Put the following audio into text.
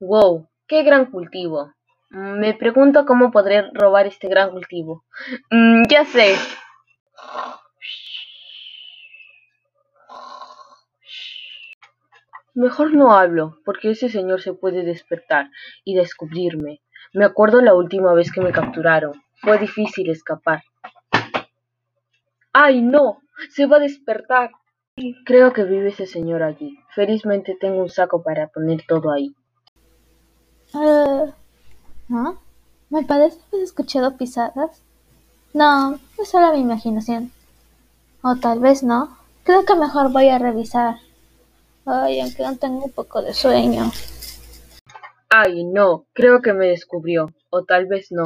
Wow, qué gran cultivo. Me pregunto cómo podré robar este gran cultivo. Mm, ya sé. Mejor no hablo, porque ese señor se puede despertar y descubrirme. Me acuerdo la última vez que me capturaron. Fue difícil escapar. ¡Ay, no! ¡Se va a despertar! Creo que vive ese señor allí. Felizmente tengo un saco para poner todo ahí. ¿No? ¿Me parece haber escuchado pisadas? No, es solo mi imaginación. O tal vez no. Creo que mejor voy a revisar. Ay, aunque aún tengo un poco de sueño. Ay, no, creo que me descubrió. O tal vez no.